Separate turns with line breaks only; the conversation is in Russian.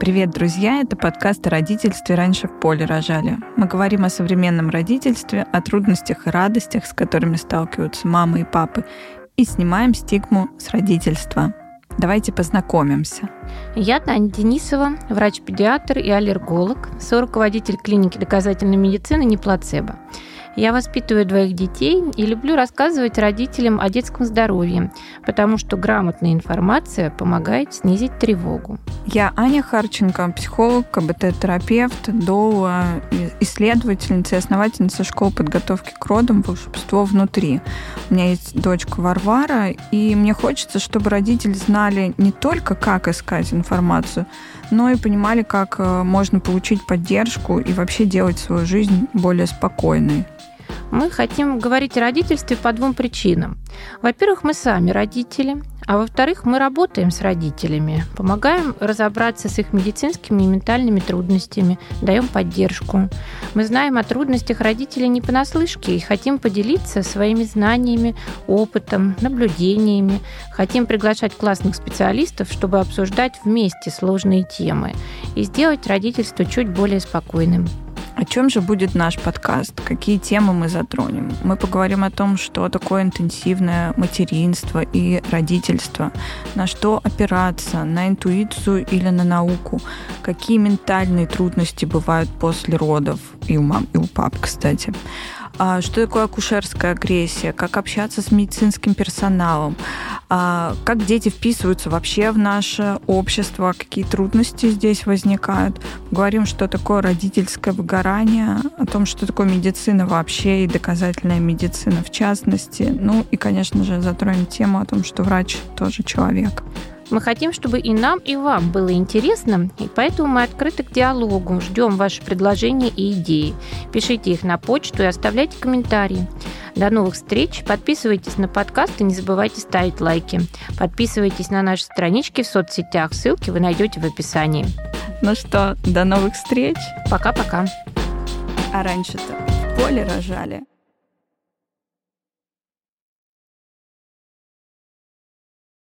Привет, друзья! Это подкаст о родительстве «Раньше в поле рожали». Мы говорим о современном родительстве, о трудностях и радостях, с которыми сталкиваются мамы и папы, и снимаем стигму с родительства. Давайте познакомимся.
Я Таня Денисова, врач-педиатр и аллерголог, соруководитель клиники доказательной медицины «Не плацебо». Я воспитываю двоих детей и люблю рассказывать родителям о детском здоровье, потому что грамотная информация помогает снизить тревогу.
Я Аня Харченко, психолог, КБТ-терапевт, доула, исследовательница и основательница школы подготовки к родам «Волшебство внутри». У меня есть дочка Варвара, и мне хочется, чтобы родители знали не только, как искать информацию, но и понимали, как э, можно получить поддержку и вообще делать свою жизнь более спокойной.
Мы хотим говорить о родительстве по двум причинам. Во-первых, мы сами родители, а во-вторых, мы работаем с родителями, помогаем разобраться с их медицинскими и ментальными трудностями, даем поддержку. Мы знаем о трудностях родителей не понаслышке и хотим поделиться своими знаниями, опытом, наблюдениями. Хотим приглашать классных специалистов, чтобы обсуждать вместе сложные темы и сделать родительство чуть более спокойным.
О чем же будет наш подкаст? Какие темы мы затронем? Мы поговорим о том, что такое интенсивное материнство и родительство, на что опираться, на интуицию или на науку, какие ментальные трудности бывают после родов, и у мам, и у пап, кстати. А что такое акушерская агрессия, как общаться с медицинским персоналом, как дети вписываются вообще в наше общество, какие трудности здесь возникают. Говорим, что такое родительское выгорание, о том, что такое медицина вообще и доказательная медицина в частности. Ну и, конечно же, затронем тему о том, что врач тоже человек.
Мы хотим, чтобы и нам, и вам было интересно, и поэтому мы открыты к диалогу, ждем ваши предложения и идеи. Пишите их на почту и оставляйте комментарии. До новых встреч. Подписывайтесь на подкаст и не забывайте ставить лайки. Подписывайтесь на наши странички в соцсетях. Ссылки вы найдете в описании.
Ну что, до новых встреч.
Пока-пока.
А раньше-то в поле рожали.